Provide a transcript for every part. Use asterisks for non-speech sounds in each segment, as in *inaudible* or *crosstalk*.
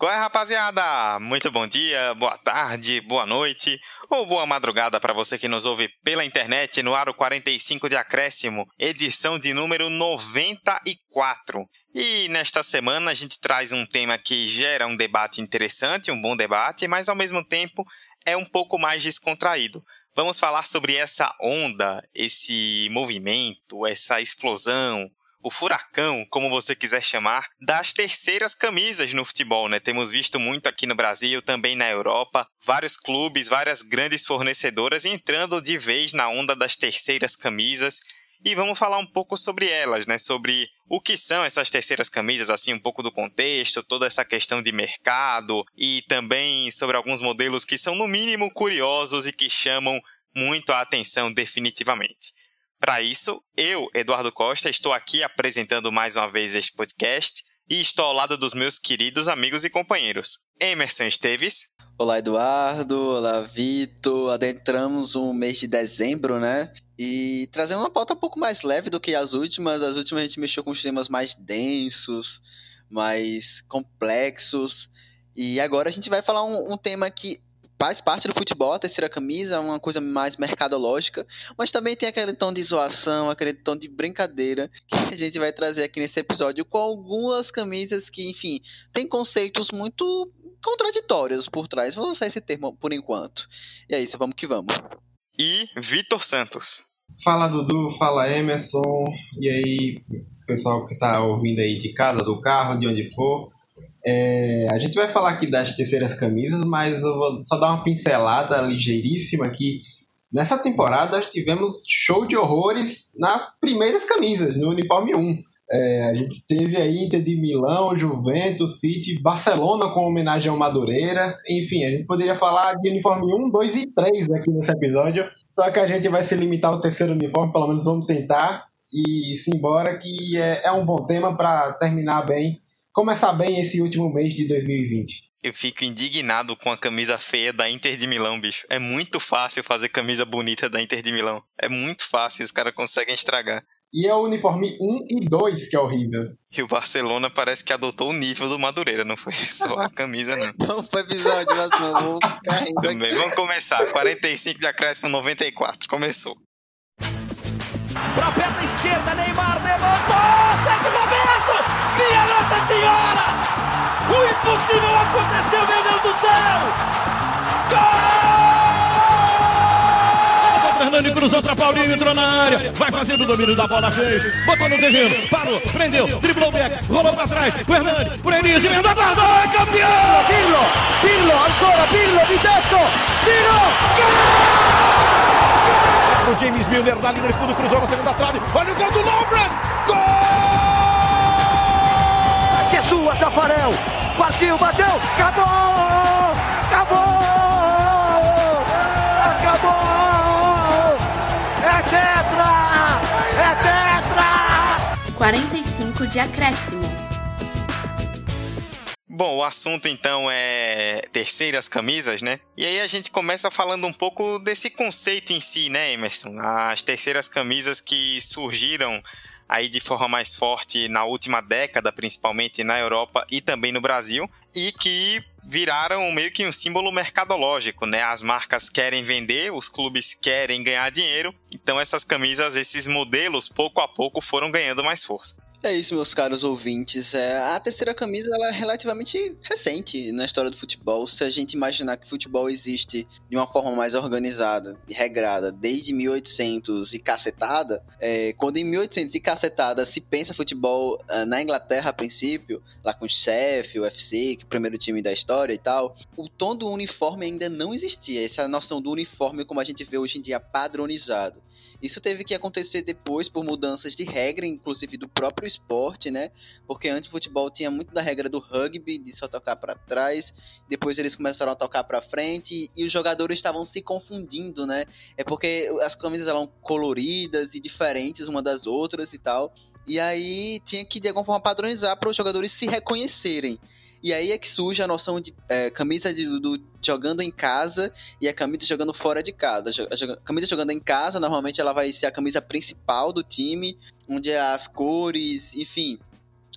Qual é, rapaziada? Muito bom dia, boa tarde, boa noite ou boa madrugada para você que nos ouve pela internet no Aro 45 de Acréscimo, edição de número 94. E nesta semana a gente traz um tema que gera um debate interessante, um bom debate, mas ao mesmo tempo é um pouco mais descontraído. Vamos falar sobre essa onda, esse movimento, essa explosão, o furacão, como você quiser chamar, das terceiras camisas no futebol, né? Temos visto muito aqui no Brasil, também na Europa, vários clubes, várias grandes fornecedoras entrando de vez na onda das terceiras camisas. E vamos falar um pouco sobre elas, né? Sobre o que são essas terceiras camisas, assim, um pouco do contexto, toda essa questão de mercado e também sobre alguns modelos que são, no mínimo, curiosos e que chamam muito a atenção definitivamente. Para isso, eu, Eduardo Costa, estou aqui apresentando mais uma vez este podcast e estou ao lado dos meus queridos amigos e companheiros. Emerson Esteves. Olá, Eduardo. Olá, Vitor. Adentramos o mês de dezembro, né? E trazendo uma pauta um pouco mais leve do que as últimas. As últimas a gente mexeu com temas mais densos, mais complexos. E agora a gente vai falar um, um tema que faz parte do futebol, a terceira camisa, uma coisa mais mercadológica, mas também tem aquele tom de zoação, aquele tom de brincadeira que a gente vai trazer aqui nesse episódio com algumas camisas que, enfim, tem conceitos muito contraditórios por trás. Vou usar esse termo por enquanto. E é isso, vamos que vamos. E Vitor Santos. Fala Dudu, fala Emerson, e aí, pessoal que tá ouvindo aí de casa, do carro, de onde for. É, a gente vai falar aqui das terceiras camisas, mas eu vou só dar uma pincelada ligeiríssima aqui. Nessa temporada nós tivemos show de horrores nas primeiras camisas, no uniforme 1. É, a gente teve aí Inter de Milão, Juventus, City, Barcelona com homenagem ao Madureira. Enfim, a gente poderia falar de uniforme 1, 2 e 3 aqui nesse episódio. Só que a gente vai se limitar ao terceiro uniforme, pelo menos vamos tentar. E simbora que é, é um bom tema para terminar bem começar bem esse último mês de 2020. Eu fico indignado com a camisa feia da Inter de Milão, bicho. É muito fácil fazer camisa bonita da Inter de Milão. É muito fácil, os caras conseguem estragar. E é o uniforme 1 e 2 que é horrível. E o Barcelona parece que adotou o nível do Madureira, não foi só a camisa, não. *laughs* Vamos pro episódio, mas não, vamos Também, vamos começar. 45 de acréscimo, 94. Começou. Pra perna esquerda, Neymar levantou! Sérgio Roberto! Senhora! O impossível aconteceu, meu Deus do céu! Gol! Fernando cruzou pra Paulinho, entrou na área, vai fazendo o domínio da bola, fez, botou no terreno, parou, prendeu, driblou o back, rolou pra trás, o Hernani, por Enis, emenda guarda, é campeão! Pirlo, Pirlo, ancora Pirlo di tetto, tiro, gol! O James Milner da linha de fundo cruzou na segunda trave, olha o gol do Lovren, gol! Sua, Tafarel. Partiu, bateu, acabou! Acabou! Acabou! É tetra! É tetra! 45 de acréscimo. Bom, o assunto então é terceiras camisas, né? E aí a gente começa falando um pouco desse conceito em si, né, Emerson? As terceiras camisas que surgiram aí de forma mais forte na última década, principalmente na Europa e também no Brasil, e que viraram meio que um símbolo mercadológico, né? As marcas querem vender, os clubes querem ganhar dinheiro, então essas camisas, esses modelos, pouco a pouco foram ganhando mais força. É isso, meus caros ouvintes. É, a terceira camisa ela é relativamente recente na história do futebol. Se a gente imaginar que futebol existe de uma forma mais organizada e regrada desde 1800 e cacetada, é, quando em 1800 e cacetada se pensa futebol uh, na Inglaterra a princípio, lá com o Sheffield, o UFC, que é o primeiro time da história e tal, o tom do uniforme ainda não existia. Essa noção do uniforme como a gente vê hoje em dia padronizado. Isso teve que acontecer depois por mudanças de regra, inclusive do próprio esporte, né? Porque antes o futebol tinha muito da regra do rugby, de só tocar para trás, depois eles começaram a tocar para frente e os jogadores estavam se confundindo, né? É porque as camisas eram coloridas e diferentes uma das outras e tal. E aí tinha que de alguma forma padronizar para os jogadores se reconhecerem. E aí é que surge a noção de é, camisa de, do, jogando em casa e a camisa jogando fora de casa. A camisa jogando em casa, normalmente ela vai ser a camisa principal do time, onde as cores, enfim,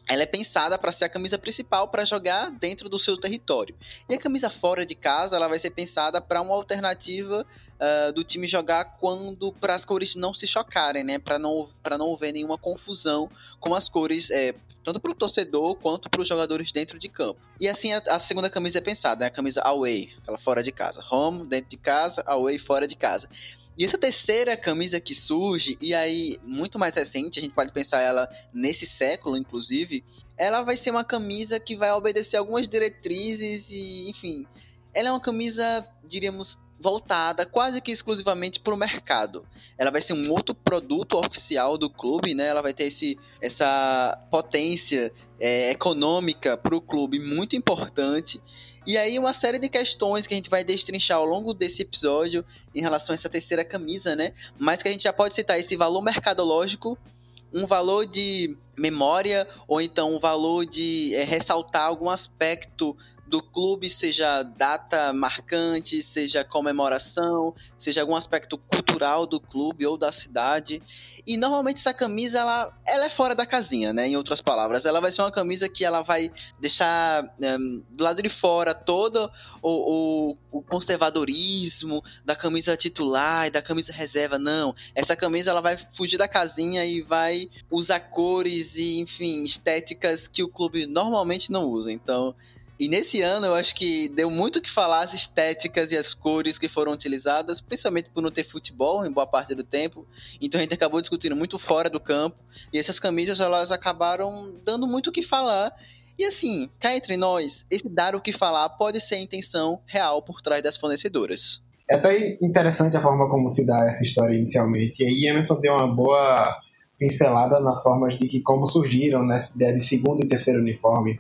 ela é pensada para ser a camisa principal para jogar dentro do seu território. E a camisa fora de casa, ela vai ser pensada para uma alternativa uh, do time jogar quando para as cores não se chocarem, né? Para não para não haver nenhuma confusão com as cores é, tanto para o torcedor quanto para os jogadores dentro de campo. E assim a, a, segunda camisa é pensada, né? a camisa away, aquela fora de casa, home dentro de casa, away fora de casa. E essa terceira camisa que surge, e aí muito mais recente, a gente pode pensar ela nesse século, inclusive, ela vai ser uma camisa que vai obedecer algumas diretrizes e, enfim, ela é uma camisa, diríamos, voltada quase que exclusivamente para o mercado. Ela vai ser um outro produto oficial do clube, né? Ela vai ter esse, essa potência é, econômica para o clube muito importante. E aí uma série de questões que a gente vai destrinchar ao longo desse episódio em relação a essa terceira camisa, né? Mas que a gente já pode citar esse valor mercadológico, um valor de memória ou então um valor de é, ressaltar algum aspecto do clube, seja data marcante, seja comemoração, seja algum aspecto cultural do clube ou da cidade. E normalmente essa camisa ela, ela é fora da casinha, né? Em outras palavras, ela vai ser uma camisa que ela vai deixar um, do lado de fora todo o, o, o, conservadorismo da camisa titular e da camisa reserva. Não, essa camisa ela vai fugir da casinha e vai usar cores e enfim estéticas que o clube normalmente não usa. Então e nesse ano eu acho que deu muito que falar as estéticas e as cores que foram utilizadas, principalmente por não ter futebol em boa parte do tempo. Então a gente acabou discutindo muito fora do campo. E essas camisas elas acabaram dando muito o que falar. E assim, cá entre nós, esse dar o que falar pode ser a intenção real por trás das fornecedoras. É até interessante a forma como se dá essa história inicialmente. E aí Emerson deu uma boa pincelada nas formas de que como surgiram nessa ideia de segundo e terceiro uniforme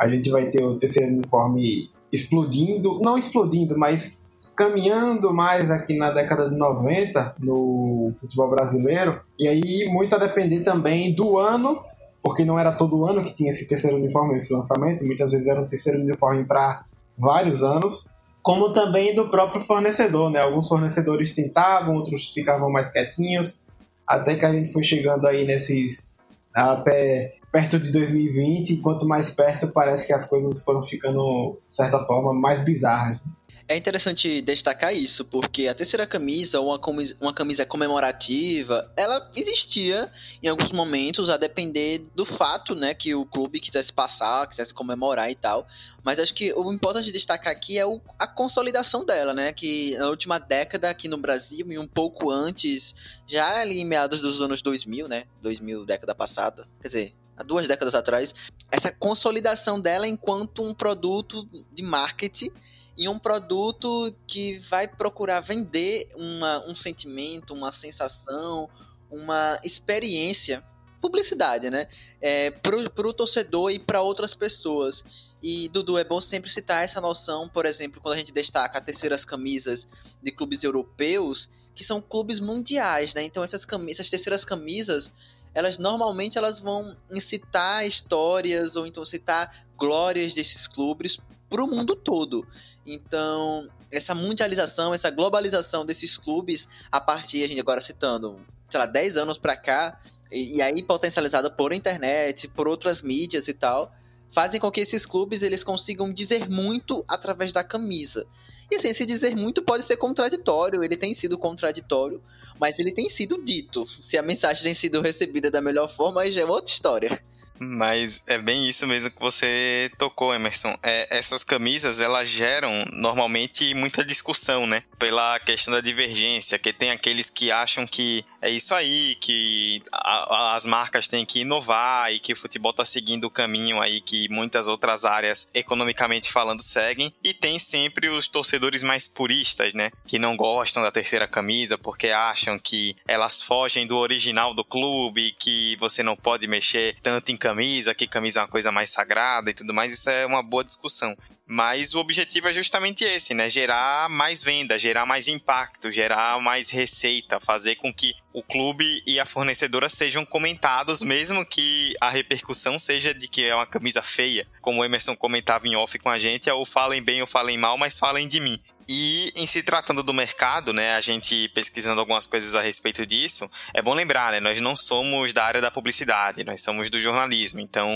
a gente vai ter o terceiro uniforme explodindo, não explodindo, mas caminhando mais aqui na década de 90 no futebol brasileiro. E aí muito a depender também do ano, porque não era todo ano que tinha esse terceiro uniforme, esse lançamento, muitas vezes era um terceiro uniforme para vários anos. Como também do próprio fornecedor, né? Alguns fornecedores tentavam, outros ficavam mais quietinhos, até que a gente foi chegando aí nesses até perto de 2020, e quanto mais perto, parece que as coisas foram ficando, de certa forma, mais bizarras. É interessante destacar isso, porque a terceira camisa, ou uma uma camisa comemorativa, ela existia em alguns momentos, a depender do fato, né, que o clube quisesse passar, quisesse comemorar e tal. Mas acho que o importante destacar aqui é o, a consolidação dela, né, que na última década aqui no Brasil e um pouco antes, já ali em meados dos anos 2000, né, 2000, década passada, quer dizer, há duas décadas atrás, essa consolidação dela enquanto um produto de marketing e um produto que vai procurar vender uma, um sentimento, uma sensação, uma experiência, publicidade, né? É, para o torcedor e para outras pessoas. E, Dudu, é bom sempre citar essa noção, por exemplo, quando a gente destaca terceiras camisas de clubes europeus, que são clubes mundiais, né? Então essas, camisas, essas terceiras camisas, elas normalmente elas vão incitar histórias ou então citar glórias desses clubes para o mundo todo. Então, essa mundialização, essa globalização desses clubes, a partir, a gente agora citando, sei lá, 10 anos para cá, e, e aí potencializada por internet, por outras mídias e tal, fazem com que esses clubes eles consigam dizer muito através da camisa. E assim, esse dizer muito pode ser contraditório, ele tem sido contraditório, mas ele tem sido dito. Se a mensagem tem sido recebida da melhor forma, aí já é outra história. Mas é bem isso mesmo que você tocou, Emerson. É, essas camisas, elas geram normalmente muita discussão, né? Pela questão da divergência, que tem aqueles que acham que é isso aí, que a, as marcas têm que inovar e que o futebol tá seguindo o caminho aí que muitas outras áreas, economicamente falando, seguem. E tem sempre os torcedores mais puristas, né? Que não gostam da terceira camisa porque acham que elas fogem do original do clube, que você não pode mexer tanto em camisa, que camisa é uma coisa mais sagrada e tudo mais. Isso é uma boa discussão. Mas o objetivo é justamente esse, né? Gerar mais venda, gerar mais impacto, gerar mais receita, fazer com que o clube e a fornecedora sejam comentados, mesmo que a repercussão seja de que é uma camisa feia. Como o Emerson comentava em off com a gente, é ou falem bem ou falem mal, mas falem de mim. E em se tratando do mercado, né, a gente pesquisando algumas coisas a respeito disso, é bom lembrar, né, nós não somos da área da publicidade, nós somos do jornalismo, então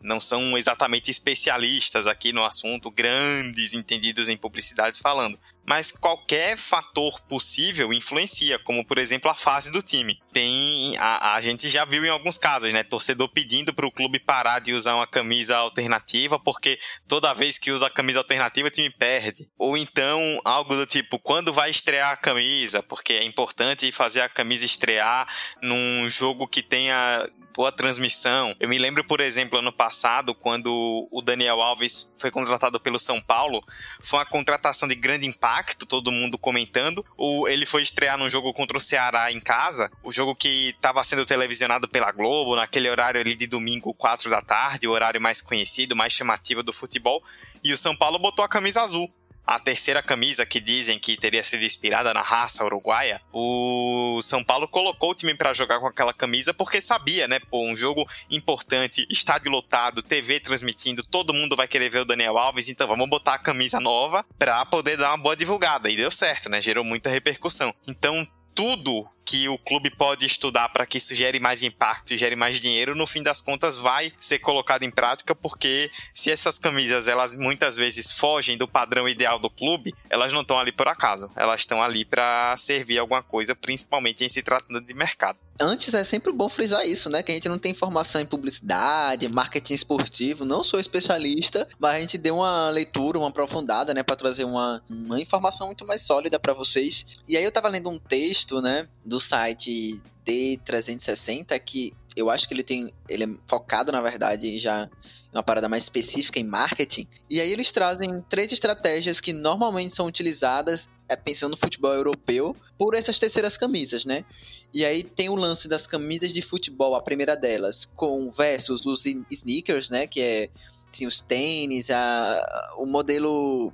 não são exatamente especialistas aqui no assunto, grandes entendidos em publicidade falando mas qualquer fator possível influencia, como por exemplo a fase do time. Tem a, a gente já viu em alguns casos, né, torcedor pedindo para o clube parar de usar uma camisa alternativa porque toda vez que usa a camisa alternativa o time perde. Ou então algo do tipo quando vai estrear a camisa, porque é importante fazer a camisa estrear num jogo que tenha boa transmissão. Eu me lembro, por exemplo, ano passado, quando o Daniel Alves foi contratado pelo São Paulo, foi uma contratação de grande impacto, todo mundo comentando. O, ele foi estrear num jogo contra o Ceará em casa, o jogo que estava sendo televisionado pela Globo, naquele horário ali de domingo, 4 da tarde, o horário mais conhecido, mais chamativo do futebol. E o São Paulo botou a camisa azul a terceira camisa que dizem que teria sido inspirada na raça uruguaia, o São Paulo colocou o time para jogar com aquela camisa porque sabia, né? Pô, um jogo importante, estádio lotado, TV transmitindo, todo mundo vai querer ver o Daniel Alves, então vamos botar a camisa nova para poder dar uma boa divulgada. E deu certo, né? Gerou muita repercussão. Então, tudo que o clube pode estudar para que isso gere mais impacto e gere mais dinheiro, no fim das contas vai ser colocado em prática, porque se essas camisas elas muitas vezes fogem do padrão ideal do clube, elas não estão ali por acaso, elas estão ali para servir alguma coisa, principalmente em se tratando de mercado. Antes é sempre bom frisar isso, né? Que a gente não tem formação em publicidade, marketing esportivo, não sou especialista, mas a gente deu uma leitura, uma aprofundada, né, para trazer uma, uma informação muito mais sólida para vocês. E aí eu tava lendo um texto, né, do site D360 que eu acho que ele tem. Ele é focado, na verdade, já em uma parada mais específica em marketing. E aí eles trazem três estratégias que normalmente são utilizadas, é, pensando no futebol europeu, por essas terceiras camisas, né? E aí tem o lance das camisas de futebol, a primeira delas, com versus os sneakers, né? Que é assim, os tênis, a, o modelo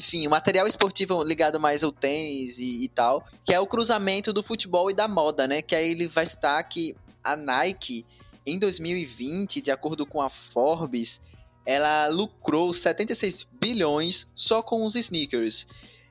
enfim, o material esportivo ligado mais ao tênis e, e, tal, que é o cruzamento do futebol e da moda, né? Que aí ele vai estar que a Nike, em 2020, de acordo com a Forbes, ela lucrou 76 bilhões só com os sneakers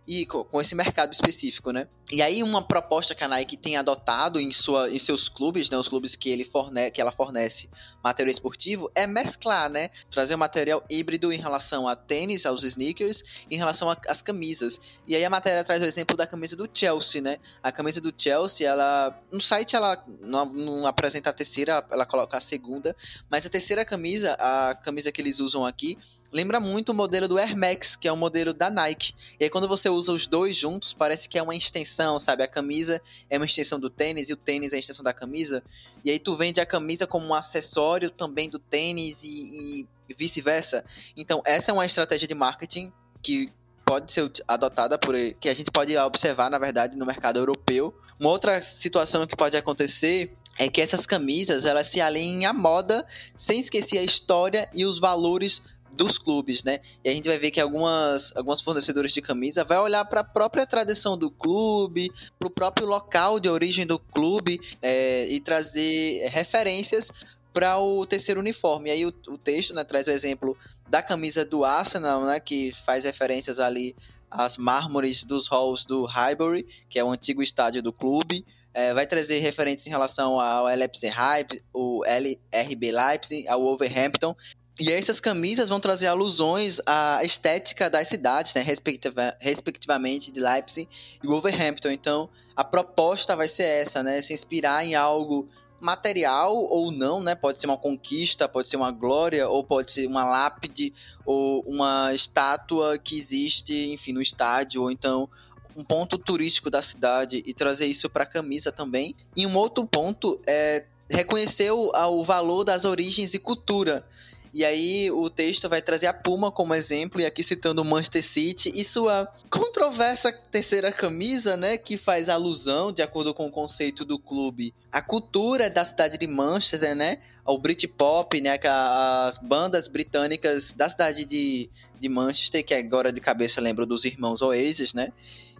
e com esse mercado específico, né? E aí uma proposta que a Nike tem adotado em, sua, em seus clubes, né, os clubes que, ele forne que ela fornece material esportivo, é mesclar, né? Trazer um material híbrido em relação a tênis, aos sneakers, em relação às camisas. E aí a matéria traz o exemplo da camisa do Chelsea, né? A camisa do Chelsea, ela no site ela não, não apresenta a terceira, ela coloca a segunda, mas a terceira camisa, a camisa que eles usam aqui, lembra muito o modelo do Air Max, que é um modelo da Nike. E aí quando você usa os dois juntos, parece que é uma extensão, sabe? A camisa é uma extensão do tênis e o tênis é a extensão da camisa. E aí tu vende a camisa como um acessório também do tênis e, e vice-versa. Então essa é uma estratégia de marketing que pode ser adotada por que a gente pode observar, na verdade, no mercado europeu. Uma outra situação que pode acontecer é que essas camisas elas se alinhem à moda sem esquecer a história e os valores dos clubes, né? E a gente vai ver que algumas, algumas fornecedoras de camisa vai olhar para a própria tradição do clube, para o próprio local de origem do clube é, e trazer referências para o terceiro uniforme. E aí o, o texto né, traz o exemplo da camisa do Arsenal, né, que faz referências ali às mármores dos halls do Highbury, que é o antigo estádio do clube. É, vai trazer referências em relação ao Leipzig Hype, o LRB Leipzig, ao Wolverhampton e essas camisas vão trazer alusões à estética das cidades, né, respectiva, respectivamente de Leipzig e Wolverhampton. Então, a proposta vai ser essa, né, se inspirar em algo material ou não, né? Pode ser uma conquista, pode ser uma glória, ou pode ser uma lápide, ou uma estátua que existe, enfim, no estádio, ou então um ponto turístico da cidade e trazer isso para a camisa também. E um outro ponto é reconhecer o, o valor das origens e cultura. E aí o texto vai trazer a Puma como exemplo, e aqui citando o Manchester City e sua controversa terceira camisa, né, que faz alusão, de acordo com o conceito do clube, à cultura da cidade de Manchester, né, ao Britpop, né, as bandas britânicas da cidade de, de Manchester, que agora de cabeça lembro dos irmãos Oasis, né,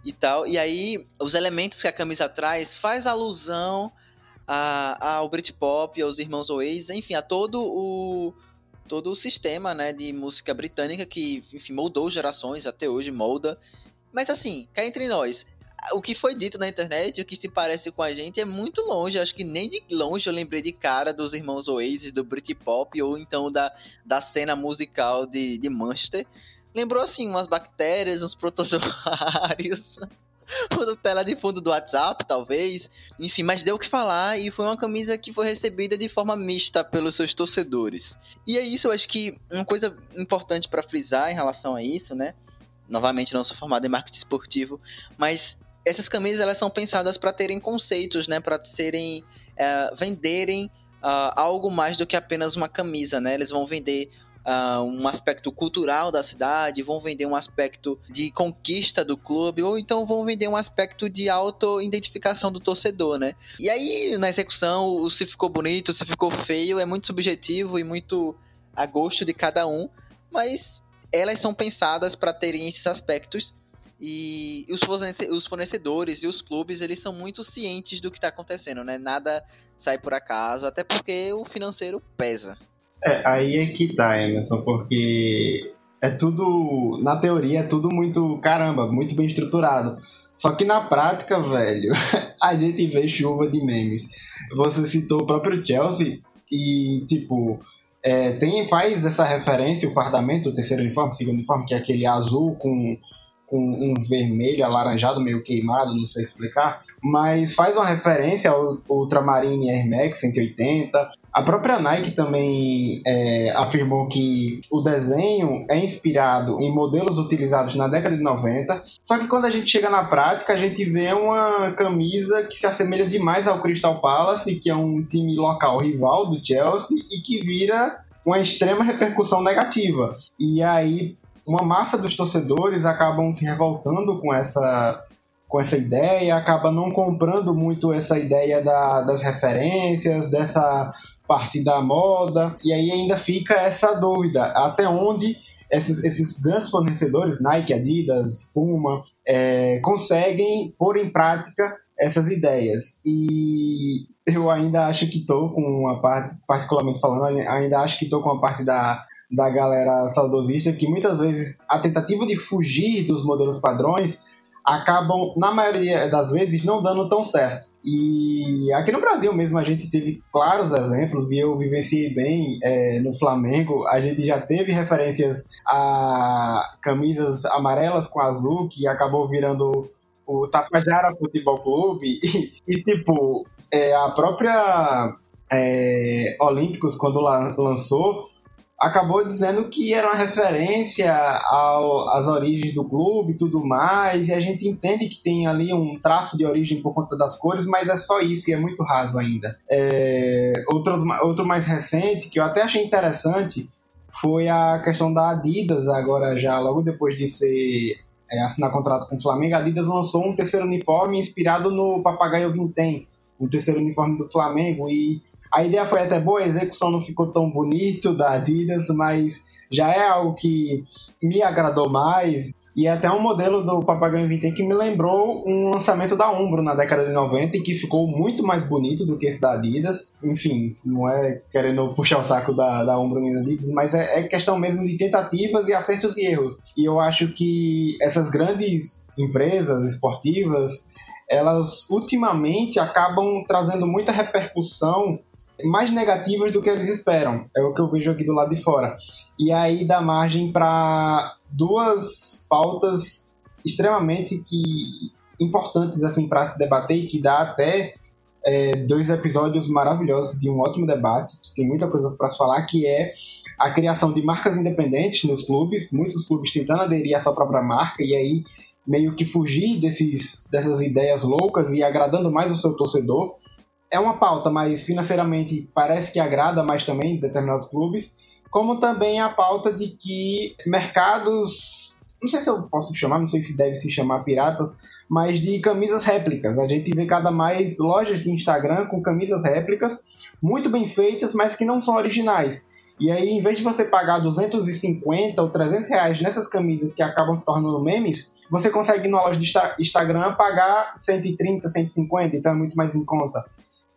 e tal. E aí os elementos que a camisa traz faz alusão ao Britpop, aos irmãos Oasis, enfim, a todo o todo o sistema né, de música britânica que, enfim, moldou gerações, até hoje molda. Mas assim, cá entre nós, o que foi dito na internet, o que se parece com a gente, é muito longe. Acho que nem de longe eu lembrei de cara dos irmãos Oasis, do Britpop, ou então da, da cena musical de, de Manchester. Lembrou, assim, umas bactérias, uns protozoários, *laughs* *laughs* uma tela de fundo do WhatsApp, talvez. Enfim, mas deu o que falar e foi uma camisa que foi recebida de forma mista pelos seus torcedores. E é isso, eu acho que uma coisa importante para frisar em relação a isso, né? Novamente, não sou formado em marketing esportivo, mas essas camisas elas são pensadas para terem conceitos, né? Para serem uh, venderem uh, algo mais do que apenas uma camisa, né? Eles vão vender uh, um aspecto cultural da cidade, vão vender um aspecto de conquista do clube, ou então vão vender um aspecto de auto-identificação do torcedor, né? E aí, na execução, se ficou bonito, se ficou feio, é muito subjetivo e muito a gosto de cada um, mas elas são pensadas para terem esses aspectos e os fornecedores e os clubes, eles são muito cientes do que está acontecendo, né? Nada sai por acaso, até porque o financeiro pesa. É, aí é que tá, Emerson, porque é tudo, na teoria, é tudo muito, caramba, muito bem estruturado. Só que na prática, velho, *laughs* a gente vê chuva de memes. Você citou o próprio Chelsea e, tipo, é, tem, faz essa referência, o fardamento, o terceiro uniforme, o segundo uniforme, que é aquele azul com com um vermelho alaranjado meio queimado, não sei explicar, mas faz uma referência ao Ultramarine Air Max 180. A própria Nike também é, afirmou que o desenho é inspirado em modelos utilizados na década de 90, só que quando a gente chega na prática, a gente vê uma camisa que se assemelha demais ao Crystal Palace, que é um time local rival do Chelsea e que vira uma extrema repercussão negativa. E aí, uma massa dos torcedores acabam se revoltando com essa com essa ideia, acaba não comprando muito essa ideia da, das referências, dessa parte da moda, e aí ainda fica essa dúvida, até onde esses, esses grandes fornecedores, Nike, Adidas, Puma, é, conseguem pôr em prática essas ideias. E eu ainda acho que estou com uma parte, particularmente falando, ainda acho que estou com a parte da, da galera saudosista que muitas vezes a tentativa de fugir dos modelos padrões acabam, na maioria das vezes, não dando tão certo. E aqui no Brasil mesmo a gente teve claros exemplos, e eu vivenciei bem é, no Flamengo. A gente já teve referências a camisas amarelas com azul, que acabou virando o Tapajara Futebol Clube. *laughs* E, e tipo, é, a própria é, Olímpicos, quando lançou, acabou dizendo que era uma referência às origens do clube e tudo mais, e a gente entende que tem ali um traço de origem por conta das cores, mas é só isso e é muito raso ainda. É, outro, outro mais recente, que eu até achei interessante, foi a questão da Adidas, agora já logo depois de ser é, assinar contrato com o Flamengo, a Adidas lançou um terceiro uniforme inspirado no Papagaio Vintém, o terceiro uniforme do Flamengo, e a ideia foi até boa, a execução não ficou tão bonito da Adidas, mas já é algo que me agradou mais. E até um modelo do Papagaio Vintém que me lembrou um lançamento da Umbro na década de 90 e que ficou muito mais bonito do que esse da Adidas. Enfim, não é querendo puxar o saco da, da Umbro nem da Adidas, mas é, é questão mesmo de tentativas e acertos e erros. E eu acho que essas grandes empresas esportivas, elas ultimamente acabam trazendo muita repercussão mais negativas do que eles esperam. É o que eu vejo aqui do lado de fora. E aí dá margem para duas pautas extremamente que importantes assim para se debater e que dá até é, dois episódios maravilhosos de um ótimo debate, que tem muita coisa para se falar, que é a criação de marcas independentes nos clubes, muitos clubes tentando aderir à sua própria marca e aí meio que fugir desses, dessas ideias loucas e agradando mais o seu torcedor é uma pauta, mas financeiramente parece que agrada mais também determinados clubes, como também a pauta de que mercados, não sei se eu posso chamar, não sei se deve se chamar piratas, mas de camisas réplicas. A gente vê cada mais lojas de Instagram com camisas réplicas, muito bem feitas, mas que não são originais. E aí, em vez de você pagar 250 ou 300 reais nessas camisas que acabam se tornando memes, você consegue na loja de Instagram pagar 130, 150, então é muito mais em conta.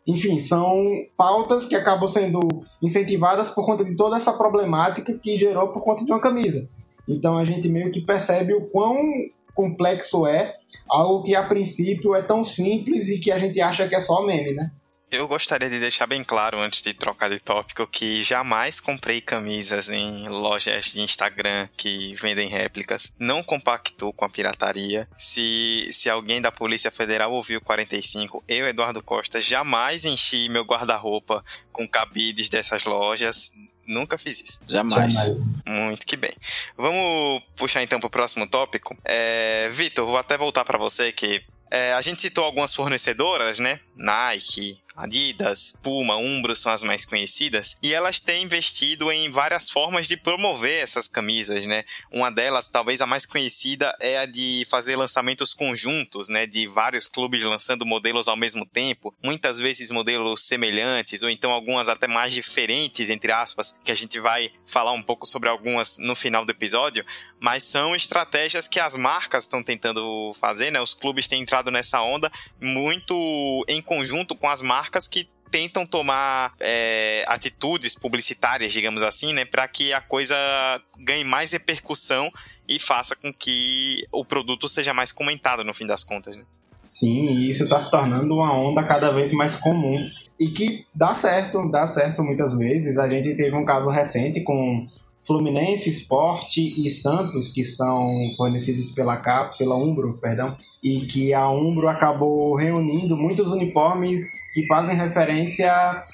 Enfim, são pautas que acabam sendo incentivadas por conta de toda essa problemática que gerou por conta de uma camisa. Então a gente meio que percebe o quão complexo é algo que a princípio é tão simples e que a gente acha que é só meme, né? Eu gostaria de deixar bem claro, antes de trocar de tópico, que jamais comprei camisas em lojas de Instagram que vendem réplicas. Não compactou com a pirataria. Se, se alguém da Polícia Federal ouviu 45, eu, Eduardo Costa, jamais enchi meu guarda-roupa com cabides dessas lojas. Nunca fiz isso. Jamais. Muito que bem. Vamos puxar então para o próximo tópico. É, Vitor, vou até voltar para você que é, a gente citou algumas fornecedoras, né? Nike, Adidas, Puma, Umbro são as mais conhecidas, e elas têm investido em várias formas de promover essas camisas, né? Uma delas, talvez a mais conhecida, é a de fazer lançamentos conjuntos, né? De vários clubes lançando modelos ao mesmo tempo, muitas vezes modelos semelhantes, ou então algumas até mais diferentes, entre aspas, que a gente vai falar um pouco sobre algumas no final do episódio, mas são estratégias que as marcas estão tentando fazer, né? Os clubes têm entrado nessa onda muito em conjunto com as marcas que tentam tomar é, atitudes publicitárias, digamos assim, né, para que a coisa ganhe mais repercussão e faça com que o produto seja mais comentado no fim das contas. Né? Sim, e isso está se tornando uma onda cada vez mais comum e que dá certo, dá certo muitas vezes. A gente teve um caso recente com Fluminense, Esporte e Santos, que são fornecidos pela Cap, pela Umbro, perdão, e que a Umbro acabou reunindo muitos uniformes que fazem referência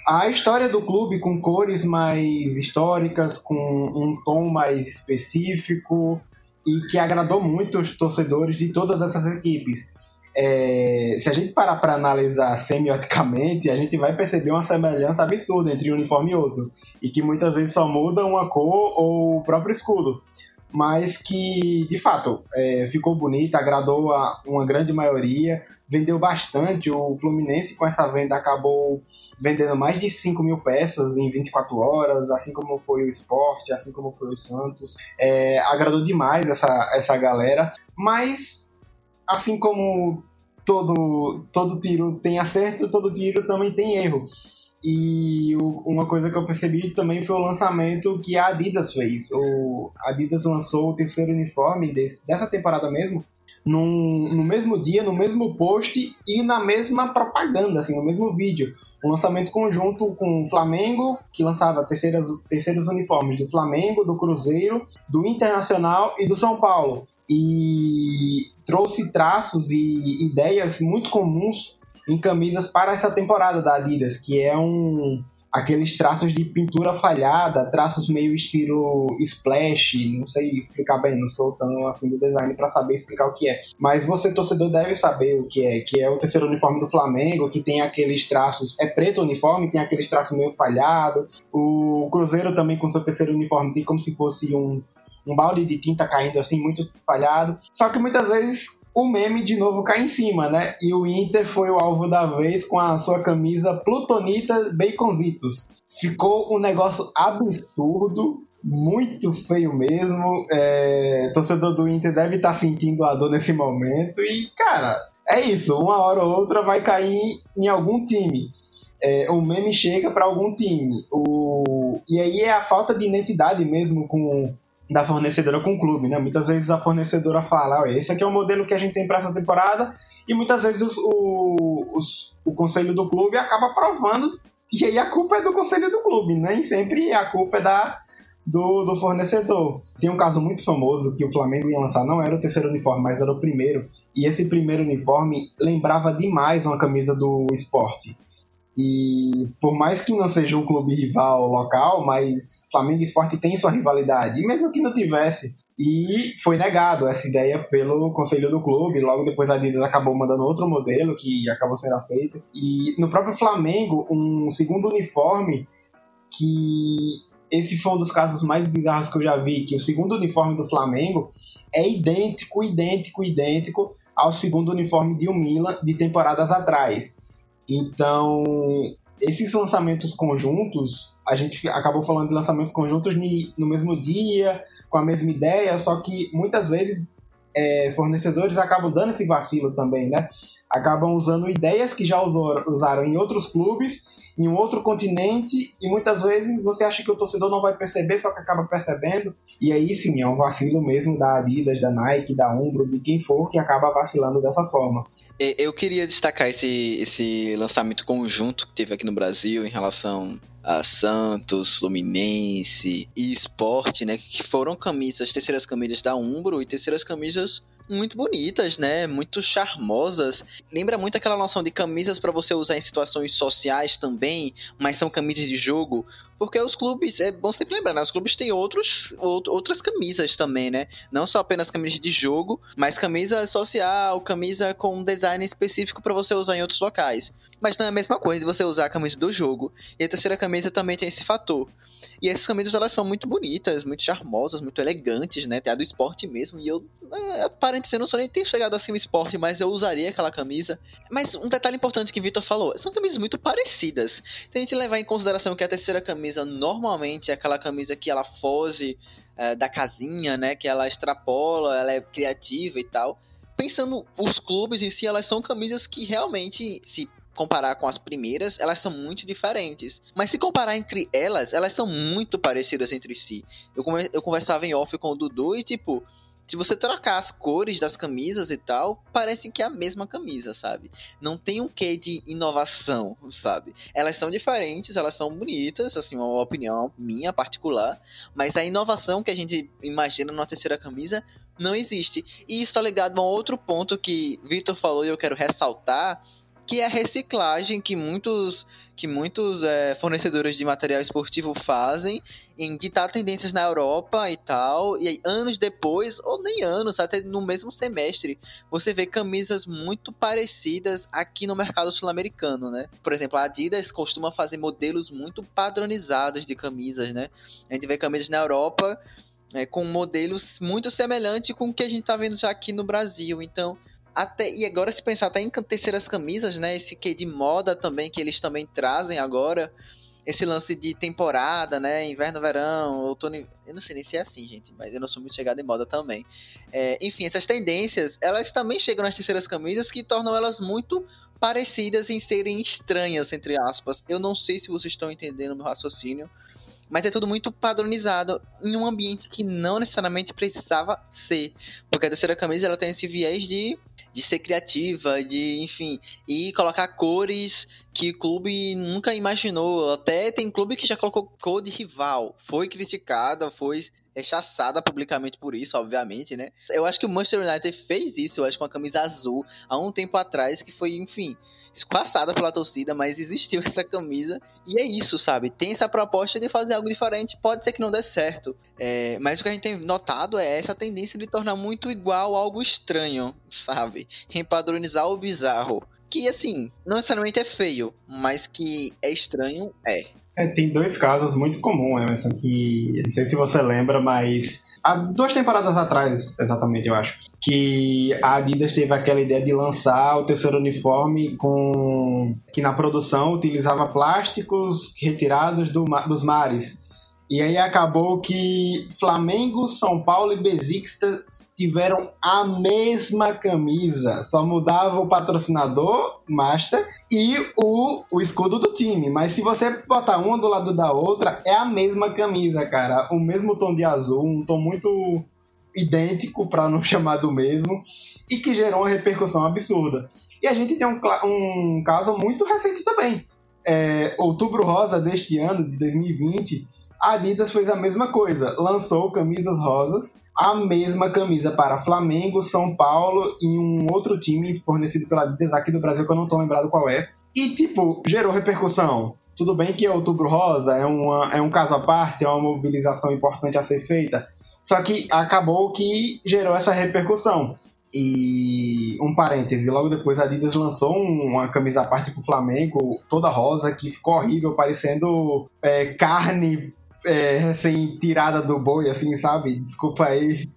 à história do clube com cores mais históricas, com um tom mais específico e que agradou muito os torcedores de todas essas equipes é, se a gente parar para analisar semioticamente, a gente vai perceber uma semelhança absurda entre um uniforme e outro. E que muitas vezes só muda uma cor ou o próprio escudo. Mas que, de fato, é, ficou bonita, agradou a uma grande maioria, vendeu bastante. O Fluminense, com essa venda, acabou vendendo mais de 5 mil peças em 24 horas, assim como foi o Esporte, assim como foi o Santos. É, agradou demais essa, essa galera. Mas assim como todo, todo tiro tem acerto, todo tiro também tem erro. E o, uma coisa que eu percebi também foi o lançamento que a Adidas fez. O a Adidas lançou o terceiro uniforme desse, dessa temporada mesmo, num, no mesmo dia, no mesmo post e na mesma propaganda, assim, no mesmo vídeo um lançamento conjunto com o Flamengo, que lançava terceiras, terceiros uniformes do Flamengo, do Cruzeiro, do Internacional e do São Paulo. E trouxe traços e ideias muito comuns em camisas para essa temporada da Adidas, que é um aqueles traços de pintura falhada, traços meio estilo splash, não sei explicar bem, não sou tão assim do design para saber explicar o que é. Mas você torcedor deve saber o que é, que é o terceiro uniforme do Flamengo, que tem aqueles traços, é preto o uniforme, tem aqueles traços meio falhado. O Cruzeiro também com seu terceiro uniforme tem como se fosse um um balde de tinta caindo assim, muito falhado. Só que muitas vezes o meme de novo cai em cima, né? E o Inter foi o alvo da vez com a sua camisa Plutonita Baconzitos. Ficou um negócio absurdo, muito feio mesmo. É... Torcedor do Inter deve estar tá sentindo a dor nesse momento. E, cara, é isso. Uma hora ou outra vai cair em algum time. É, o meme chega para algum time. O... E aí é a falta de identidade mesmo com da fornecedora com o clube, né? Muitas vezes a fornecedora fala, esse aqui é o modelo que a gente tem para essa temporada, e muitas vezes os, o, os, o conselho do clube acaba aprovando, e aí a culpa é do conselho do clube, nem sempre a culpa é da, do, do fornecedor. Tem um caso muito famoso que o Flamengo ia lançar, não era o terceiro uniforme, mas era o primeiro, e esse primeiro uniforme lembrava demais uma camisa do esporte. E por mais que não seja um clube rival local, mas Flamengo e Sport tem sua rivalidade. E mesmo que não tivesse, e foi negado essa ideia pelo conselho do clube. Logo depois a Adidas acabou mandando outro modelo que acabou sendo aceito. E no próprio Flamengo, um segundo uniforme que esse foi um dos casos mais bizarros que eu já vi, que o segundo uniforme do Flamengo é idêntico, idêntico, idêntico ao segundo uniforme de um Milan de temporadas atrás. Então, esses lançamentos conjuntos, a gente acabou falando de lançamentos conjuntos no mesmo dia, com a mesma ideia, só que muitas vezes é, fornecedores acabam dando esse vacilo também, né? Acabam usando ideias que já usaram em outros clubes em um outro continente e muitas vezes você acha que o torcedor não vai perceber, só que acaba percebendo. E aí sim, é um vacilo mesmo da Adidas, da Nike, da Umbro, de quem for que acaba vacilando dessa forma. Eu queria destacar esse, esse lançamento conjunto que teve aqui no Brasil em relação a Santos, Fluminense e Esporte, né? Que foram camisas, terceiras camisas da Umbro e terceiras camisas muito bonitas, né? Muito charmosas. Lembra muito aquela noção de camisas para você usar em situações sociais também, mas são camisas de jogo. Porque os clubes, é bom sempre lembrar, né? Os clubes têm outros, outras camisas também, né? Não só apenas camisas de jogo, mas camisa social, camisa com um design específico para você usar em outros locais. Mas não é a mesma coisa de você usar a camisa do jogo. E a terceira camisa também tem esse fator. E essas camisas elas são muito bonitas, muito charmosas, muito elegantes, né? Tem a do esporte mesmo. E eu, é, aparentemente, eu não sou nem ter chegado assim no esporte, mas eu usaria aquela camisa. Mas um detalhe importante que o Vitor falou: são camisas muito parecidas. Tem a gente levar em consideração que a terceira camisa normalmente é aquela camisa que ela foge é, da casinha, né? Que ela extrapola, ela é criativa e tal pensando os clubes em si, elas são camisas que realmente, se comparar com as primeiras, elas são muito diferentes. Mas se comparar entre elas, elas são muito parecidas entre si. Eu, eu conversava em off com o Dudu e, tipo, se você trocar as cores das camisas e tal, parece que é a mesma camisa, sabe? Não tem um quê de inovação, sabe? Elas são diferentes, elas são bonitas, assim, uma opinião minha particular, mas a inovação que a gente imagina numa terceira camisa não existe. E isso tá ligado a um outro ponto que Victor falou e eu quero ressaltar, que é a reciclagem que muitos, que muitos é, fornecedores de material esportivo fazem em ditar tendências na Europa e tal, e aí, anos depois, ou nem anos, até no mesmo semestre, você vê camisas muito parecidas aqui no mercado sul-americano, né? Por exemplo, a Adidas costuma fazer modelos muito padronizados de camisas, né? A gente vê camisas na Europa é, com modelos muito semelhantes com o que a gente está vendo já aqui no Brasil. Então, até, e agora se pensar até em terceiras camisas, né? Esse que de moda também, que eles também trazem agora. Esse lance de temporada, né? Inverno, verão, outono. Eu não sei nem se é assim, gente, mas eu não sou muito chegado em moda também. É, enfim, essas tendências, elas também chegam nas terceiras camisas que tornam elas muito parecidas em serem estranhas, entre aspas. Eu não sei se vocês estão entendendo meu raciocínio, mas é tudo muito padronizado em um ambiente que não necessariamente precisava ser. Porque a terceira camisa ela tem esse viés de de ser criativa, de, enfim, e colocar cores que o clube nunca imaginou. Até tem clube que já colocou cor de rival. Foi criticada, foi rechaçada publicamente por isso, obviamente, né? Eu acho que o Manchester United fez isso, eu acho, com a camisa azul, há um tempo atrás, que foi, enfim, esquaçada pela torcida, mas existiu *laughs* essa camisa. E é isso, sabe? Tem essa proposta de fazer algo diferente. Pode ser que não dê certo. É, mas o que a gente tem notado é essa tendência de tornar muito igual algo estranho, sabe? Repadronizar o bizarro. Que, assim, não necessariamente é feio, mas que é estranho, é. É, tem dois casos muito comuns, Emerson, que não sei se você lembra, mas há duas temporadas atrás, exatamente, eu acho, que a Adidas teve aquela ideia de lançar o terceiro uniforme com que na produção utilizava plásticos retirados do, dos mares. E aí acabou que Flamengo, São Paulo e Besiktas tiveram a mesma camisa, só mudava o patrocinador, Master, e o, o escudo do time. Mas se você botar uma do lado da outra, é a mesma camisa, cara. O mesmo tom de azul, um tom muito idêntico, para não *laughs* chamar do mesmo, e que gerou uma repercussão absurda. E a gente tem um, um caso muito recente também. É, outubro Rosa deste ano, de 2020 a Adidas fez a mesma coisa, lançou camisas rosas, a mesma camisa para Flamengo, São Paulo e um outro time fornecido pela Adidas aqui do Brasil que eu não tô lembrado qual é. E, tipo, gerou repercussão. Tudo bem que Outubro Rosa, é, uma, é um caso à parte, é uma mobilização importante a ser feita. Só que acabou que gerou essa repercussão. E um parêntese, logo depois a Adidas lançou uma camisa à parte pro Flamengo, toda rosa, que ficou horrível, parecendo é, carne é, recém tirada do boi, assim, sabe? Desculpa aí.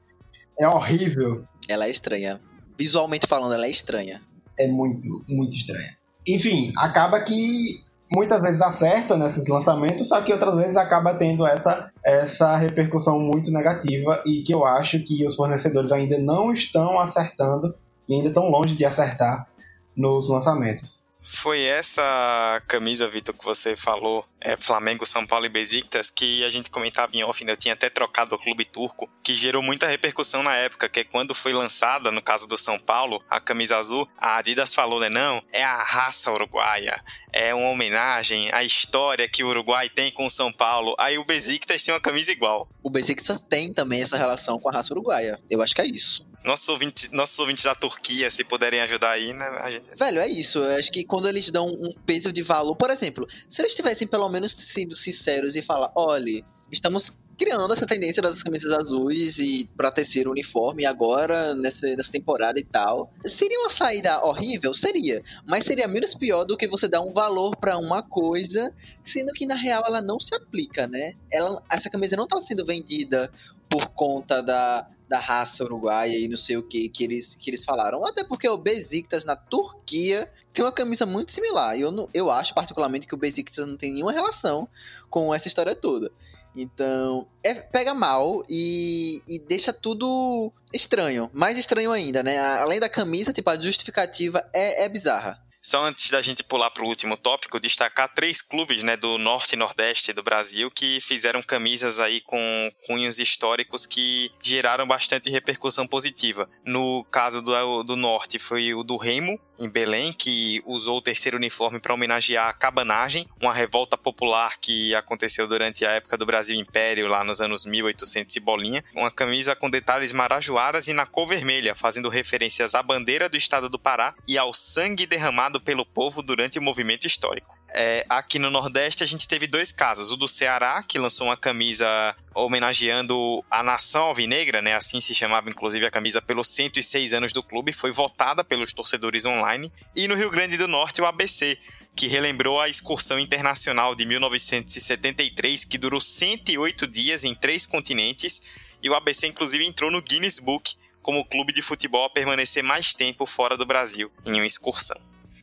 É horrível. Ela é estranha. Visualmente falando, ela é estranha. É muito, muito estranha. Enfim, acaba que muitas vezes acerta nesses lançamentos, só que outras vezes acaba tendo essa, essa repercussão muito negativa e que eu acho que os fornecedores ainda não estão acertando e ainda estão longe de acertar nos lançamentos. Foi essa camisa, Vitor, que você falou, é, Flamengo, São Paulo e Besiktas, que a gente comentava em off, eu tinha até trocado o clube turco, que gerou muita repercussão na época, que é quando foi lançada, no caso do São Paulo, a camisa azul, a Adidas falou, né, não, é a raça uruguaia, é uma homenagem à história que o Uruguai tem com o São Paulo. Aí o Besiktas tem uma camisa igual. O Besiktas tem também essa relação com a raça uruguaia. Eu acho que é isso. Nossos ouvintes, nossos ouvintes da Turquia, se puderem ajudar aí, né? Gente... Velho, é isso. Eu acho que quando eles dão um peso de valor, por exemplo, se eles tivessem pelo menos sido sinceros e falar, olha, estamos criando essa tendência das camisas azuis e para terceiro uniforme agora nessa, nessa temporada e tal. Seria uma saída horrível? Seria. Mas seria menos pior do que você dar um valor para uma coisa, sendo que na real ela não se aplica, né? Ela, essa camisa não está sendo vendida por conta da, da raça uruguaia e não sei o que que eles, que eles falaram. Até porque o Besiktas na Turquia tem uma camisa muito similar. E eu, eu acho particularmente que o Besiktas não tem nenhuma relação com essa história toda. Então, é, pega mal e, e deixa tudo estranho. Mais estranho ainda, né? Além da camisa, tipo, a justificativa é, é bizarra. Só antes da gente pular para o último tópico, destacar três clubes né, do norte e nordeste do Brasil que fizeram camisas aí com cunhos históricos que geraram bastante repercussão positiva. No caso do, do norte foi o do Remo, em Belém, que usou o terceiro uniforme para homenagear a cabanagem, uma revolta popular que aconteceu durante a época do Brasil Império, lá nos anos 1800 e bolinha. Uma camisa com detalhes marajoaras e na cor vermelha, fazendo referências à bandeira do estado do Pará e ao sangue derramado pelo povo durante o movimento histórico. É, aqui no Nordeste a gente teve dois casos. O do Ceará, que lançou uma camisa homenageando a nação alvinegra, né? Assim se chamava inclusive a camisa pelos 106 anos do clube, foi votada pelos torcedores online. E no Rio Grande do Norte, o ABC, que relembrou a excursão internacional de 1973, que durou 108 dias em três continentes, e o ABC inclusive entrou no Guinness Book como o clube de futebol a permanecer mais tempo fora do Brasil em uma excursão.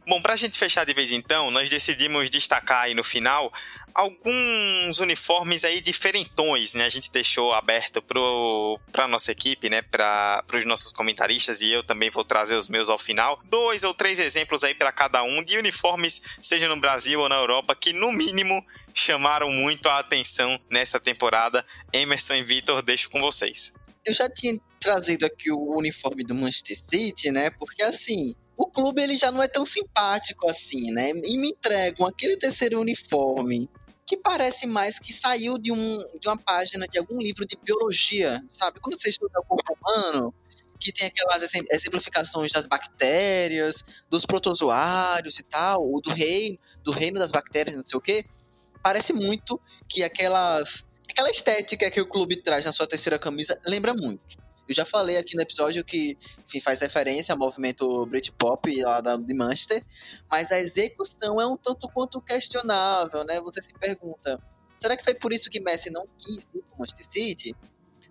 Bom, para a gente fechar de vez então, nós decidimos destacar aí no final alguns uniformes aí diferentões, né? A gente deixou aberto para a nossa equipe, né? Para os nossos comentaristas e eu também vou trazer os meus ao final. Dois ou três exemplos aí para cada um de uniformes, seja no Brasil ou na Europa, que no mínimo chamaram muito a atenção nessa temporada. Emerson e Vitor, deixo com vocês. Eu já tinha trazido aqui o uniforme do Manchester City, né? Porque assim, o clube ele já não é tão simpático assim, né? E me entregam aquele terceiro uniforme que parece mais que saiu de, um, de uma página de algum livro de biologia, sabe? Quando você estuda o corpo humano, que tem aquelas exemplificações das bactérias, dos protozoários e tal, ou do reino, do reino das bactérias, não sei o quê, parece muito que aquelas aquela estética que o clube traz na sua terceira camisa lembra muito. Eu já falei aqui no episódio que enfim, faz referência ao movimento Britpop lá da, de Manchester, mas a execução é um tanto quanto questionável, né? Você se pergunta, será que foi por isso que Messi não quis ir para Manchester City?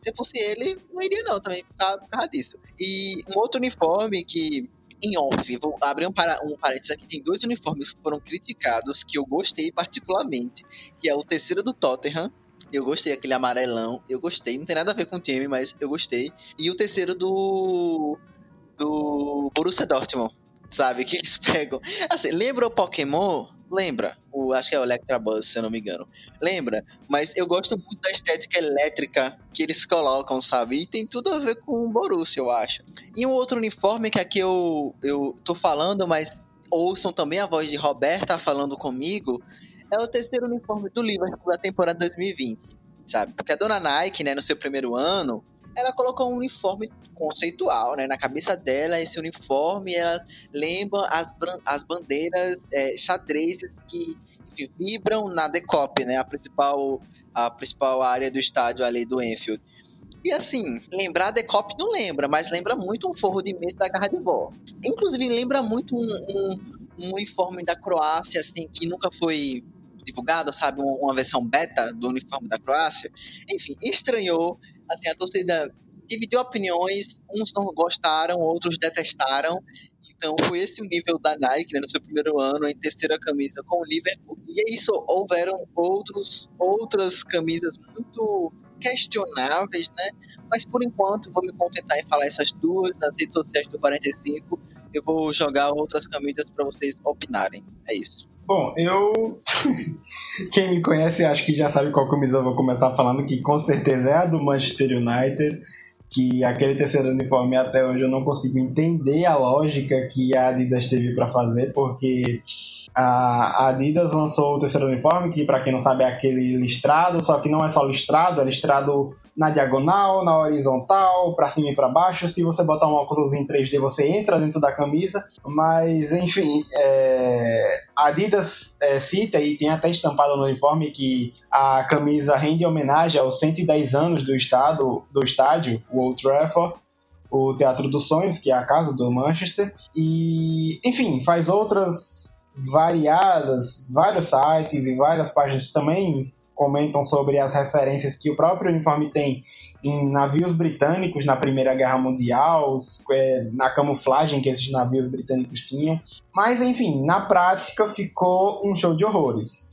Se fosse ele, não iria não, também por causa, por causa disso. E um outro uniforme que em off, vou abrir um, para, um parênteses aqui, tem dois uniformes que foram criticados que eu gostei particularmente, que é o terceiro do Tottenham, eu gostei, aquele amarelão. Eu gostei. Não tem nada a ver com o time, mas eu gostei. E o terceiro do. Do Borussia Dortmund. Sabe? Que eles *laughs* pegam. Assim, lembra o Pokémon? Lembra. O, acho que é o Electabuzz, se eu não me engano. Lembra? Mas eu gosto muito da estética elétrica que eles colocam, sabe? E tem tudo a ver com o Borussia, eu acho. E um outro uniforme que aqui eu, eu tô falando, mas ouçam também a voz de Roberta falando comigo, é o terceiro uniforme do Liverpool da temporada 2020, sabe? Porque a dona Nike, né, no seu primeiro ano, ela colocou um uniforme conceitual, né? Na cabeça dela, esse uniforme, ela lembra as, as bandeiras é, xadrezes que enfim, vibram na Decop, né? A principal, a principal área do estádio ali do Enfield. E assim, lembrar Decop não lembra, mas lembra muito um forro de mesa da Garra de Vó. Inclusive, lembra muito um, um, um uniforme da Croácia, assim, que nunca foi divulgado, sabe, uma versão beta do uniforme da Croácia. Enfim, estranhou, assim, a torcida dividiu opiniões, uns não gostaram, outros detestaram. Então foi esse o nível da Nike né, no seu primeiro ano, em terceira camisa com o Liverpool. E é isso, houveram outros, outras camisas muito questionáveis, né? Mas por enquanto vou me contentar em falar essas duas nas redes sociais do 45 eu vou jogar outras camisas para vocês opinarem. É isso. Bom, eu. *laughs* Quem me conhece acho que já sabe qual camisa eu vou começar falando, que com certeza é a do Manchester United. Que aquele terceiro uniforme até hoje eu não consigo entender a lógica que a Adidas teve para fazer, porque a Adidas lançou o terceiro uniforme, que para quem não sabe é aquele listrado, só que não é só listrado, é listrado na diagonal, na horizontal, para cima e para baixo. Se você botar um óculos em 3D, você entra dentro da camisa. Mas, enfim, é... a Adidas é, cita e tem até estampado no uniforme que a camisa rende homenagem aos 110 anos do, estado, do estádio, o Old Trafford, o Teatro dos Sonhos, que é a casa do Manchester. E, enfim, faz outras variadas, vários sites e várias páginas também comentam sobre as referências que o próprio uniforme tem em navios britânicos na Primeira Guerra Mundial, é, na camuflagem que esses navios britânicos tinham. Mas, enfim, na prática ficou um show de horrores.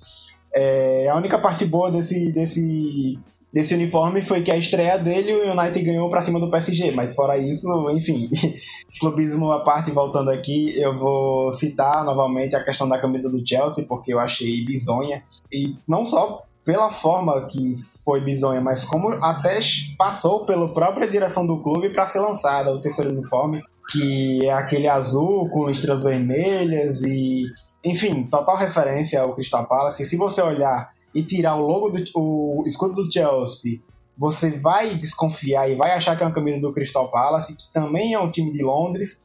É, a única parte boa desse, desse, desse uniforme foi que a estreia dele o United ganhou para cima do PSG, mas fora isso, enfim, *laughs* clubismo à parte, voltando aqui, eu vou citar novamente a questão da camisa do Chelsea, porque eu achei bizonha. E não só pela forma que foi bizonha, mas como até passou pela própria direção do clube para ser lançada o terceiro uniforme, que é aquele azul com listras vermelhas e, enfim, total referência ao Crystal Palace. Se você olhar e tirar o logo do o escudo do Chelsea, você vai desconfiar e vai achar que é uma camisa do Crystal Palace, que também é um time de Londres,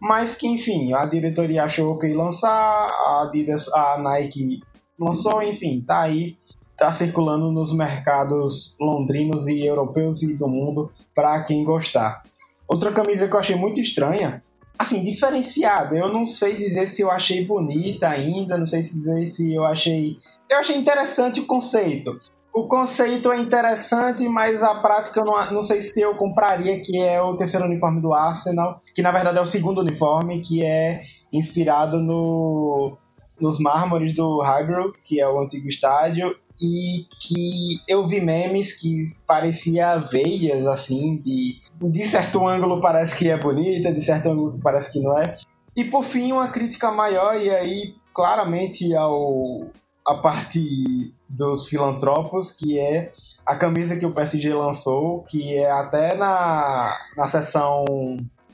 mas que, enfim, a diretoria achou que ia lançar, a Adidas, a Nike lançou, enfim, tá aí está circulando nos mercados londrinos e europeus e do mundo para quem gostar. Outra camisa que eu achei muito estranha, assim, diferenciada. Eu não sei dizer se eu achei bonita ainda, não sei dizer se eu achei. Eu achei interessante o conceito. O conceito é interessante, mas a prática eu não, não sei se eu compraria, que é o terceiro uniforme do Arsenal, que na verdade é o segundo uniforme, que é inspirado no, nos mármores do Highbury, que é o antigo estádio, e que eu vi memes que parecia veias assim de de certo ângulo parece que é bonita, de certo ângulo parece que não é. E por fim uma crítica maior e aí claramente ao a parte dos filantropos, que é a camisa que o PSG lançou, que é até na, na seção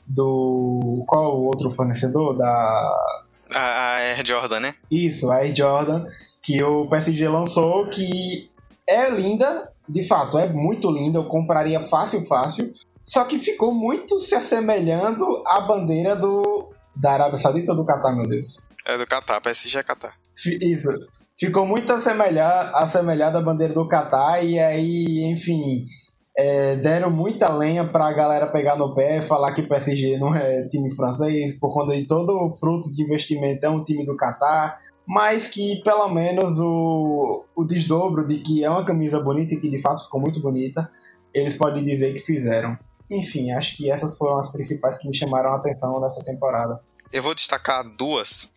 do. Qual o outro fornecedor? Da. A, a Air Jordan, né? Isso, a Air Jordan que o PSG lançou, que é linda, de fato, é muito linda, eu compraria fácil, fácil, só que ficou muito se assemelhando à bandeira do da Arábia Saudita ou do Catar, meu Deus? É do Catar, PSG é Catar. Isso. Ficou muito assemelhada, assemelhada à bandeira do Catar e aí, enfim, é, deram muita lenha pra galera pegar no pé, falar que PSG não é time francês, por conta de todo o fruto de investimento é um time do Catar mas que pelo menos o, o desdobro de que é uma camisa bonita e que de fato ficou muito bonita, eles podem dizer que fizeram. Enfim, acho que essas foram as principais que me chamaram a atenção nessa temporada. Eu vou destacar duas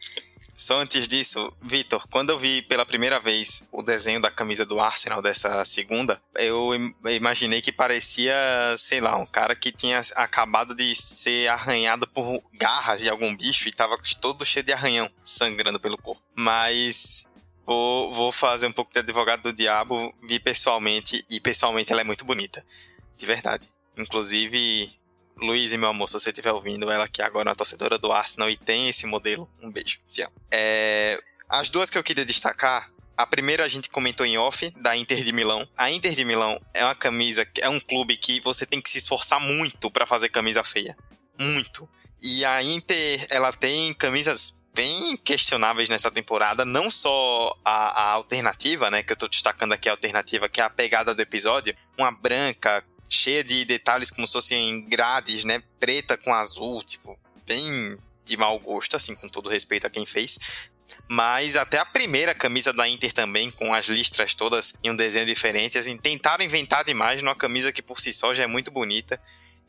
só antes disso, Vitor, quando eu vi pela primeira vez o desenho da camisa do Arsenal dessa segunda, eu imaginei que parecia, sei lá, um cara que tinha acabado de ser arranhado por garras de algum bicho e tava todo cheio de arranhão, sangrando pelo corpo. Mas vou, vou fazer um pouco de advogado do diabo, vi pessoalmente, e pessoalmente ela é muito bonita. De verdade. Inclusive, Luiz, meu amor, se você estiver ouvindo, ela que agora é uma torcedora do Arsenal e tem esse modelo, um beijo. É, as duas que eu queria destacar a primeira a gente comentou em off, da Inter de Milão. A Inter de Milão é uma camisa, é um clube que você tem que se esforçar muito para fazer camisa feia. Muito. E a Inter, ela tem camisas bem questionáveis nessa temporada, não só a, a alternativa, né, que eu tô destacando aqui a alternativa, que é a pegada do episódio, uma branca cheia de detalhes como se fossem grades, né? Preta com azul, tipo, bem de mau gosto, assim, com todo respeito a quem fez. Mas até a primeira camisa da Inter também, com as listras todas em um desenho diferente, assim, tentaram inventar demais numa camisa que por si só já é muito bonita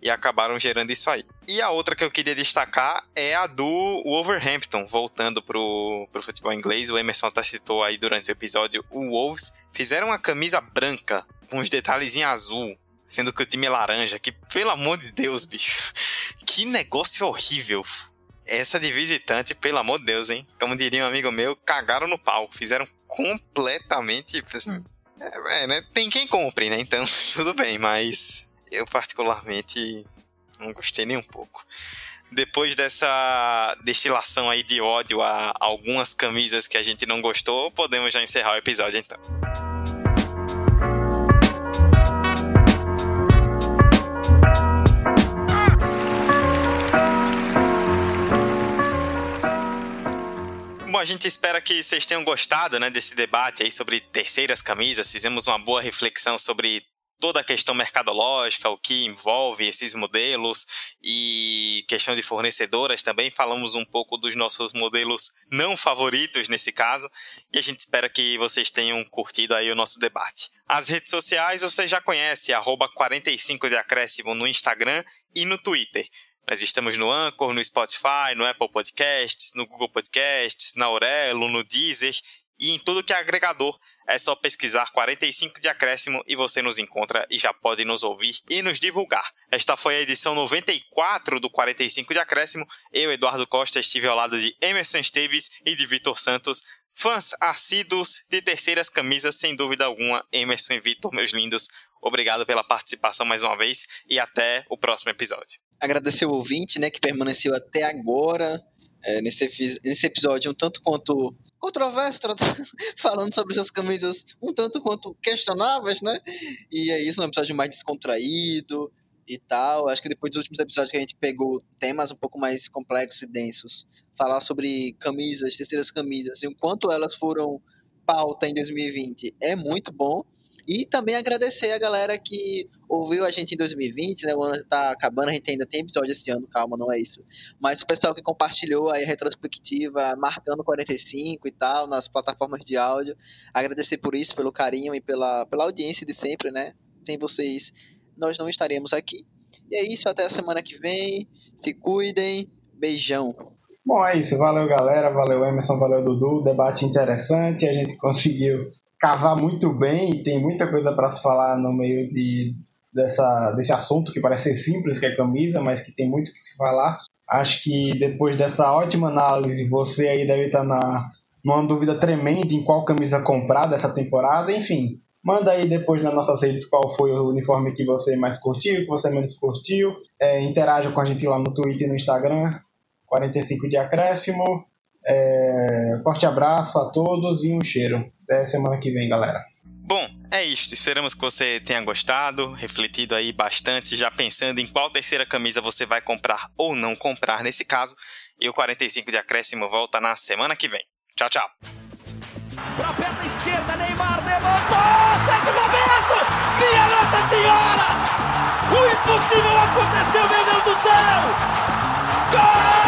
e acabaram gerando isso aí. E a outra que eu queria destacar é a do Wolverhampton, voltando pro, pro futebol inglês. O Emerson até citou aí durante o episódio o Wolves. Fizeram uma camisa branca com os detalhes em azul, sendo que o time é laranja, que pelo amor de Deus, bicho, que negócio horrível. essa de visitante, pelo amor de Deus, hein? Como diria um amigo meu, cagaram no pau. Fizeram completamente. Assim, é, é, né? Tem quem compre, né? Então, *laughs* tudo bem, mas eu particularmente não gostei nem um pouco. Depois dessa destilação aí de ódio a algumas camisas que a gente não gostou, podemos já encerrar o episódio então. A gente espera que vocês tenham gostado né, desse debate aí sobre terceiras camisas. Fizemos uma boa reflexão sobre toda a questão mercadológica, o que envolve esses modelos e questão de fornecedoras também. Falamos um pouco dos nossos modelos não favoritos nesse caso e a gente espera que vocês tenham curtido aí o nosso debate. As redes sociais você já conhece, arroba 45 de acréscimo no Instagram e no Twitter. Nós estamos no Anchor, no Spotify, no Apple Podcasts, no Google Podcasts, na Aurelo, no Deezer e em tudo que é agregador. É só pesquisar 45 de acréscimo e você nos encontra e já pode nos ouvir e nos divulgar. Esta foi a edição 94 do 45 de acréscimo. Eu, Eduardo Costa, estive ao lado de Emerson Esteves e de Vitor Santos. Fãs assíduos de terceiras camisas, sem dúvida alguma, Emerson e Vitor, meus lindos. Obrigado pela participação mais uma vez e até o próximo episódio agradecer o ouvinte, né, que permaneceu até agora é, nesse, nesse episódio um tanto quanto controverso, *laughs* falando sobre essas camisas um tanto quanto questionáveis, né? E é isso, um episódio mais descontraído e tal. Acho que depois dos últimos episódios que a gente pegou temas um pouco mais complexos e densos, falar sobre camisas, terceiras camisas, e o quanto elas foram pauta em 2020 é muito bom. E também agradecer a galera que ouviu a gente em 2020, né? O ano tá acabando, a gente ainda tem episódio esse ano, calma, não é isso. Mas o pessoal que compartilhou aí a retrospectiva, marcando 45 e tal, nas plataformas de áudio. Agradecer por isso, pelo carinho e pela, pela audiência de sempre, né? Sem vocês, nós não estaremos aqui. E é isso, até a semana que vem. Se cuidem. Beijão. Bom, é isso. Valeu, galera. Valeu, Emerson. Valeu, Dudu. Debate interessante. A gente *laughs* conseguiu cavar muito bem e tem muita coisa para se falar no meio de, dessa, desse assunto que parece ser simples, que é camisa, mas que tem muito que se falar. Acho que depois dessa ótima análise, você aí deve estar na, numa dúvida tremenda em qual camisa comprar dessa temporada. Enfim, manda aí depois nas nossas redes qual foi o uniforme que você mais curtiu, que você menos curtiu. É, interaja com a gente lá no Twitter e no Instagram, 45 de acréscimo. É, forte abraço a todos e um cheiro. Até semana que vem, galera. Bom, é isso. Esperamos que você tenha gostado, refletido aí bastante, já pensando em qual terceira camisa você vai comprar ou não comprar nesse caso. E o 45 de acréscimo volta na semana que vem. Tchau, tchau. Pra perna esquerda, Neymar levantou! Roberto! Minha Nossa Senhora! O impossível aconteceu, meu Deus do céu! Gol!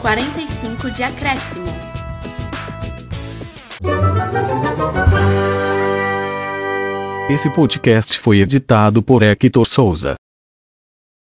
45 de acréscimo. Esse podcast foi editado por Hector Souza.